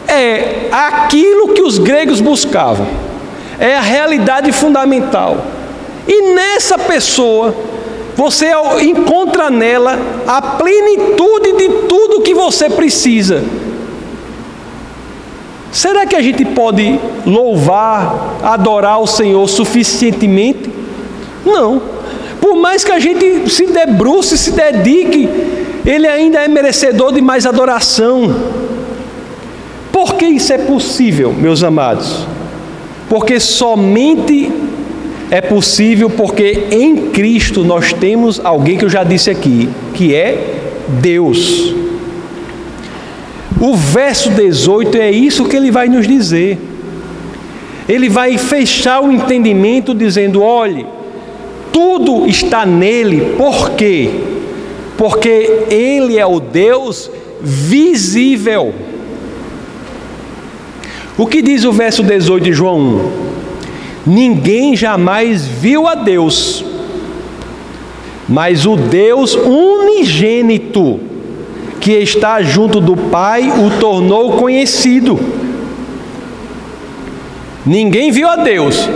é aquilo que os gregos buscavam, é a realidade fundamental. E nessa pessoa, você encontra nela a plenitude de tudo que você precisa Será que a gente pode louvar, adorar o Senhor suficientemente? Não. Por mais que a gente se debruce, se dedique, Ele ainda é merecedor de mais adoração. Por que isso é possível, meus amados? Porque somente é possível porque em Cristo nós temos alguém que eu já disse aqui, que é Deus. O verso 18 é isso que ele vai nos dizer. Ele vai fechar o entendimento dizendo: olhe, tudo está nele, por quê? Porque ele é o Deus visível. O que diz o verso 18 de João 1? Ninguém jamais viu a Deus, mas o Deus unigênito que está junto do Pai o tornou conhecido. Ninguém viu a Deus,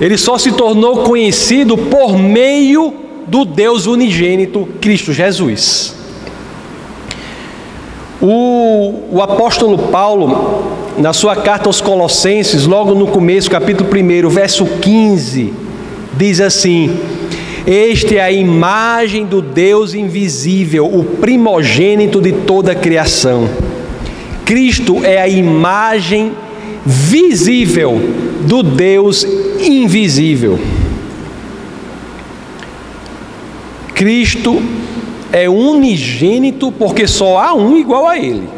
ele só se tornou conhecido por meio do Deus unigênito, Cristo Jesus. O, o, apóstolo Paulo, na sua carta aos Colossenses, logo no começo, capítulo 1, verso 15, diz assim: este é a imagem do Deus invisível, o primogênito de toda a criação. Cristo é a imagem visível do Deus invisível. Cristo é unigênito porque só há um igual a Ele.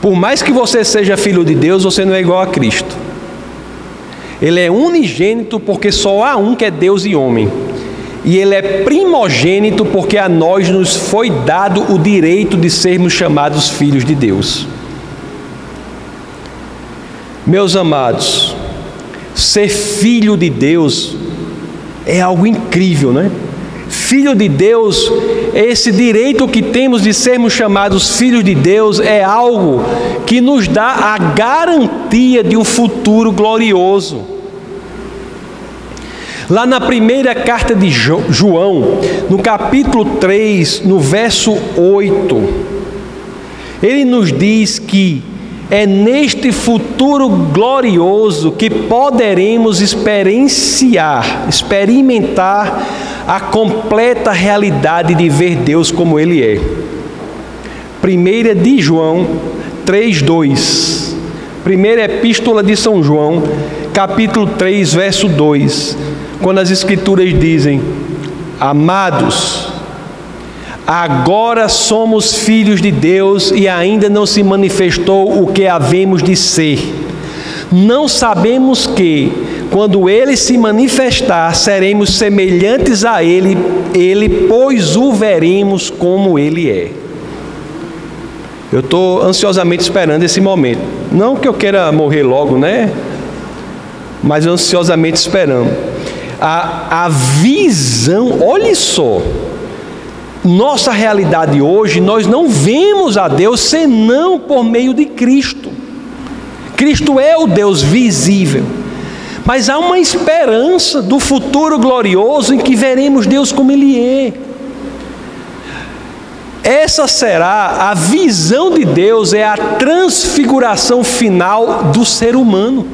Por mais que você seja filho de Deus, você não é igual a Cristo. Ele é unigênito porque só há um que é Deus e homem. E ele é primogênito porque a nós nos foi dado o direito de sermos chamados filhos de Deus. Meus amados, ser filho de Deus é algo incrível, não é? Filho de Deus, esse direito que temos de sermos chamados filhos de Deus é algo que nos dá a garantia de um futuro glorioso. Lá na primeira carta de João, no capítulo 3, no verso 8, ele nos diz que é neste futuro glorioso que poderemos experienciar, experimentar a completa realidade de ver Deus como Ele é. Primeira de João 3:2. Primeira epístola de São João, capítulo 3, verso 2, quando as escrituras dizem: Amados, Agora somos filhos de Deus e ainda não se manifestou o que havemos de ser. Não sabemos que, quando ele se manifestar, seremos semelhantes a ele, ele, pois o veremos como ele é. Eu estou ansiosamente esperando esse momento. Não que eu queira morrer logo, né? Mas ansiosamente esperando. A, a visão, olhe só, nossa realidade hoje, nós não vemos a Deus senão por meio de Cristo. Cristo é o Deus visível. Mas há uma esperança do futuro glorioso em que veremos Deus como Ele é. Essa será a visão de Deus, é a transfiguração final do ser humano.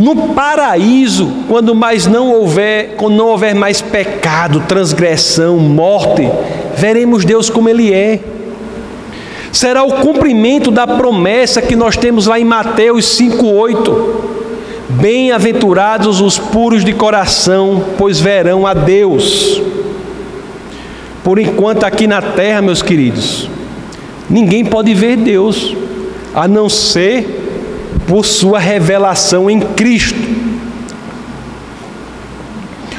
No paraíso, quando mais não houver, quando não houver mais pecado, transgressão, morte, veremos Deus como ele é. Será o cumprimento da promessa que nós temos lá em Mateus 5:8. Bem-aventurados os puros de coração, pois verão a Deus. Por enquanto aqui na terra, meus queridos, ninguém pode ver Deus, a não ser por sua revelação em Cristo.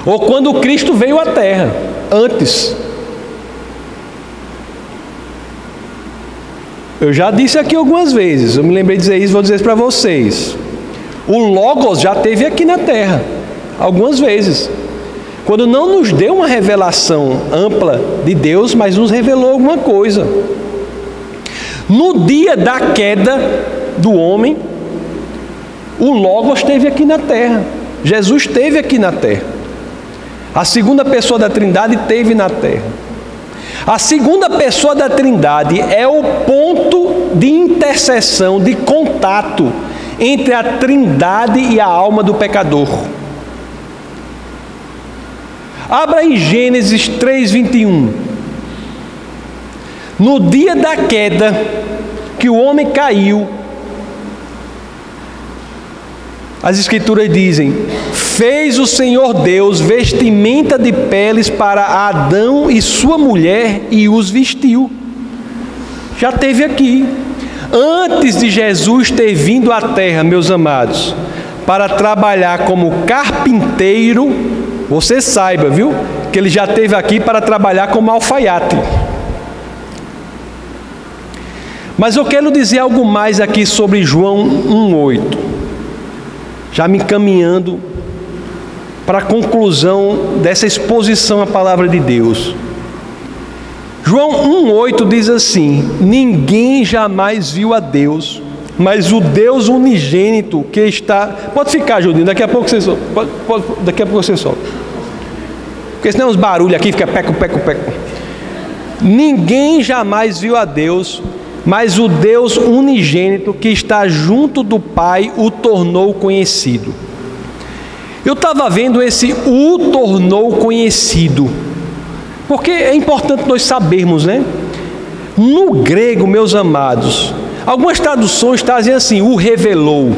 Ou quando Cristo veio à terra, antes. Eu já disse aqui algumas vezes, eu me lembrei de dizer isso, vou dizer isso para vocês. O Logos já teve aqui na terra, algumas vezes. Quando não nos deu uma revelação ampla de Deus, mas nos revelou alguma coisa. No dia da queda do homem, o Logos esteve aqui na terra. Jesus esteve aqui na terra. A segunda pessoa da Trindade esteve na terra. A segunda pessoa da Trindade é o ponto de interseção, de contato entre a Trindade e a alma do pecador. Abra em Gênesis 3:21. No dia da queda que o homem caiu, as Escrituras dizem: Fez o Senhor Deus vestimenta de peles para Adão e sua mulher e os vestiu. Já teve aqui. Antes de Jesus ter vindo à terra, meus amados, para trabalhar como carpinteiro, você saiba, viu? Que ele já teve aqui para trabalhar como alfaiate. Mas eu quero dizer algo mais aqui sobre João 1,8 já me encaminhando para a conclusão dessa exposição à palavra de Deus. João 1,8 diz assim: Ninguém jamais viu a Deus, mas o Deus unigênito que está. Pode ficar, Judinho, daqui a pouco você solta. Pode, pode, daqui a pouco você solta. Porque senão os barulhos aqui fica peco, peco, peco. Ninguém jamais viu a Deus, mas o Deus unigênito que está junto do Pai o tornou conhecido. Eu estava vendo esse o tornou conhecido, porque é importante nós sabermos, né? No grego, meus amados, algumas traduções trazem assim, o revelou,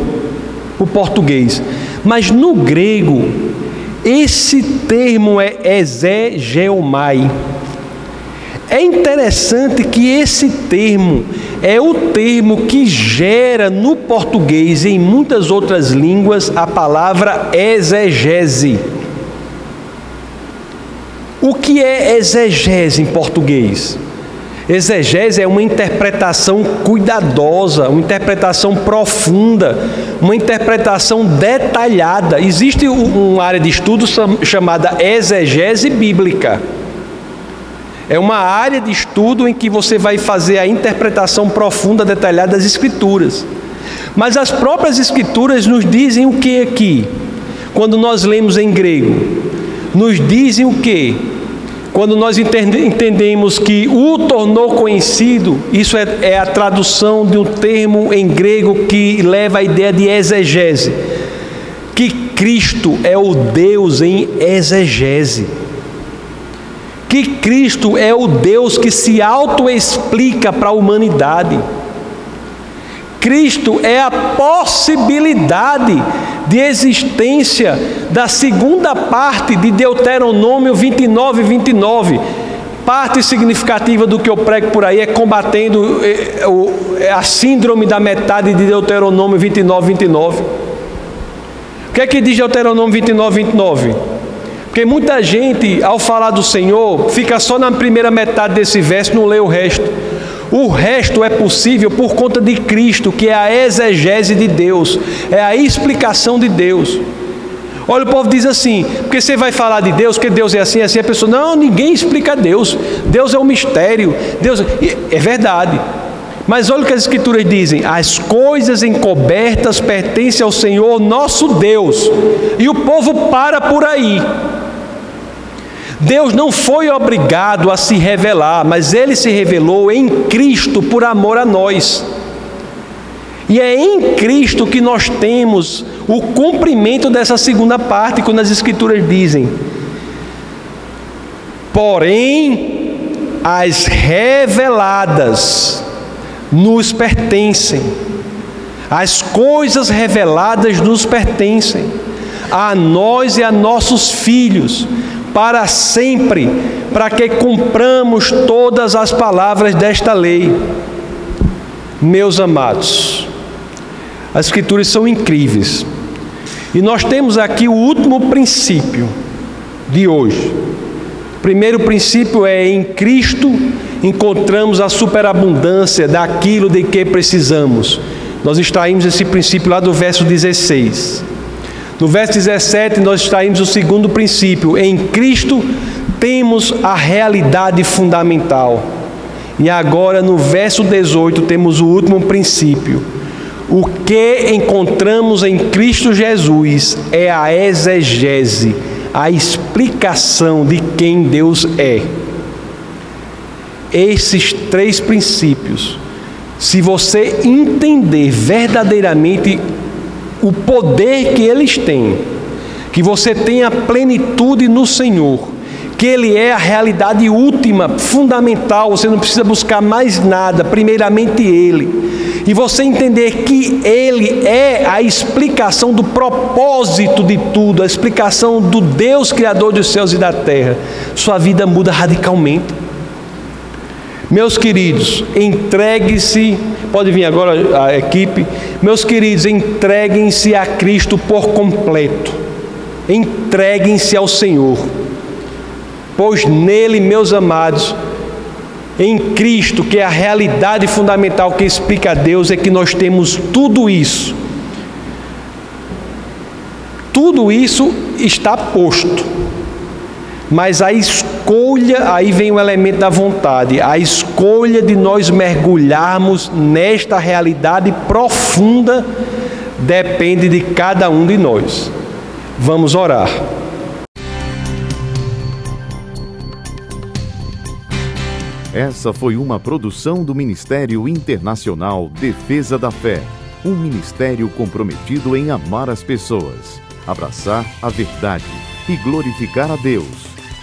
o português, mas no grego, esse termo é exegeomai É interessante que esse termo é o termo que gera no português e em muitas outras línguas a palavra exegese. O que é exegese em português? Exegese é uma interpretação cuidadosa, uma interpretação profunda, uma interpretação detalhada. Existe uma área de estudo chamada exegese bíblica. É uma área de estudo em que você vai fazer a interpretação profunda, detalhada das Escrituras. Mas as próprias Escrituras nos dizem o que aqui? Quando nós lemos em grego, nos dizem o que? Quando nós entendemos que o tornou conhecido, isso é, é, a tradução de um termo em grego que leva a ideia de exegese, que Cristo é o Deus em exegese, que Cristo é o Deus que se autoexplica para a humanidade. Cristo é a possibilidade de existência da segunda parte de Deuteronômio 29 e 29. Parte significativa do que eu prego por aí é combatendo eh, eh, a síndrome da metade de Deuteronômio 29 29. O que é que diz Deuteronômio 29 29? Porque muita gente, ao falar do Senhor, fica só na primeira metade desse verso, não lê o resto. O resto é possível por conta de Cristo, que é a exegese de Deus, é a explicação de Deus. Olha, o povo diz assim, porque você vai falar de Deus, que Deus é assim, assim, a pessoa, não, ninguém explica Deus, Deus é um mistério, Deus é verdade. Mas olha o que as Escrituras dizem: as coisas encobertas pertencem ao Senhor nosso Deus, e o povo para por aí. Deus não foi obrigado a se revelar, mas ele se revelou em Cristo por amor a nós. E é em Cristo que nós temos o cumprimento dessa segunda parte, quando as Escrituras dizem: Porém, as reveladas nos pertencem, as coisas reveladas nos pertencem, a nós e a nossos filhos para sempre, para que cumpramos todas as palavras desta lei. Meus amados, as Escrituras são incríveis. E nós temos aqui o último princípio de hoje. O primeiro princípio é em Cristo encontramos a superabundância daquilo de que precisamos. Nós extraímos esse princípio lá do verso 16. No verso 17, nós extraímos o segundo princípio: em Cristo temos a realidade fundamental. E agora, no verso 18, temos o último princípio. O que encontramos em Cristo Jesus é a exegese, a explicação de quem Deus é. Esses três princípios, se você entender verdadeiramente o poder que eles têm, que você tenha plenitude no Senhor, que Ele é a realidade última, fundamental, você não precisa buscar mais nada, primeiramente Ele. E você entender que Ele é a explicação do propósito de tudo, a explicação do Deus Criador dos céus e da terra, sua vida muda radicalmente. Meus queridos, entregue-se, pode vir agora a equipe. Meus queridos, entreguem-se a Cristo por completo. Entreguem-se ao Senhor. Pois nele, meus amados, em Cristo, que é a realidade fundamental que explica a Deus, é que nós temos tudo isso. Tudo isso está posto. Mas a escolha, aí vem o elemento da vontade, a escolha de nós mergulharmos nesta realidade profunda depende de cada um de nós. Vamos orar. Essa foi uma produção do Ministério Internacional Defesa da Fé, um ministério comprometido em amar as pessoas, abraçar a verdade e glorificar a Deus.